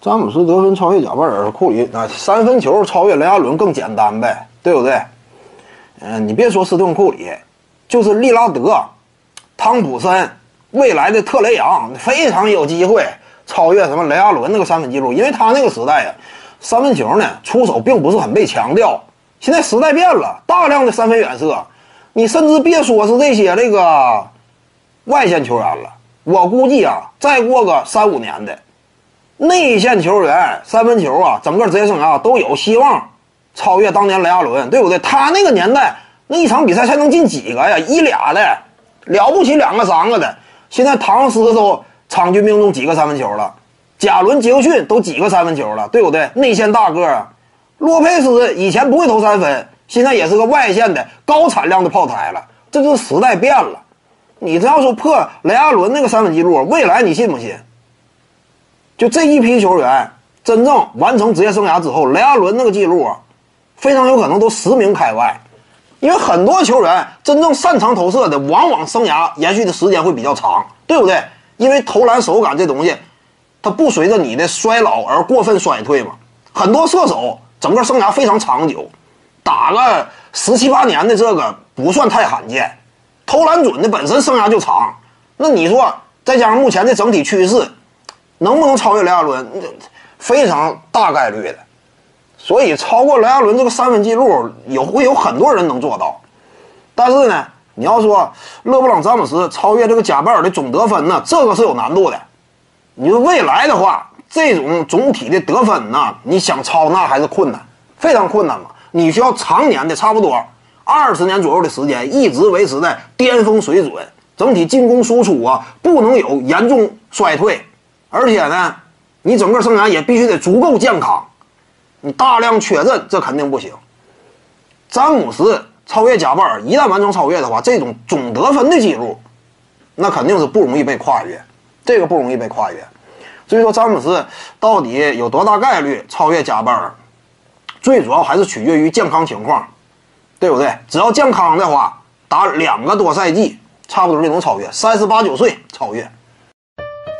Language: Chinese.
詹姆斯得分超越贾巴尔，库里那三分球超越雷阿伦更简单呗，对不对？嗯，你别说斯顿库里，就是利拉德、汤普森，未来的特雷杨非常有机会超越什么雷阿伦那个三分记录，因为他那个时代呀，三分球呢出手并不是很被强调。现在时代变了，大量的三分远射，你甚至别说是这些这个外线球员了，我估计啊，再过个三五年的。内线球员三分球啊，整个职业生涯都有希望超越当年雷阿伦，对不对？他那个年代那一场比赛才能进几个呀？一俩的，了不起两个三个的。现在唐斯都场均命中几个三分球了，贾伦杰克逊都几个三分球了，对不对？内线大个啊，洛佩斯以前不会投三分，现在也是个外线的高产量的炮台了。这就是时代变了。你这要说破雷阿伦那个三分记录，未来你信不信？就这一批球员真正完成职业生涯之后，雷阿伦那个记录啊，非常有可能都实名开外，因为很多球员真正擅长投射的，往往生涯延续的时间会比较长，对不对？因为投篮手感这东西，它不随着你的衰老而过分衰退嘛。很多射手整个生涯非常长久，打个十七八年的这个不算太罕见，投篮准的本身生涯就长，那你说再加上目前的整体趋势。能不能超越雷阿伦？非常大概率的，所以超过雷阿伦这个三分记录，有会有很多人能做到。但是呢，你要说勒布朗詹姆斯超越这个贾巴尔的总得分呢，这个是有难度的。你说未来的话，这种总体的得分呢，你想超那还是困难，非常困难嘛。你需要常年的差不多二十年左右的时间，一直维持在巅峰水准，整体进攻输出啊，不能有严重衰退。而且呢，你整个生涯也必须得足够健康，你大量缺阵这肯定不行。詹姆斯超越贾巴尔，一旦完成超越的话，这种总得分的记录，那肯定是不容易被跨越，这个不容易被跨越。所以说，詹姆斯到底有多大概率超越贾巴尔，最主要还是取决于健康情况，对不对？只要健康的话，打两个多赛季，差不多就能超越，三十八九岁超越。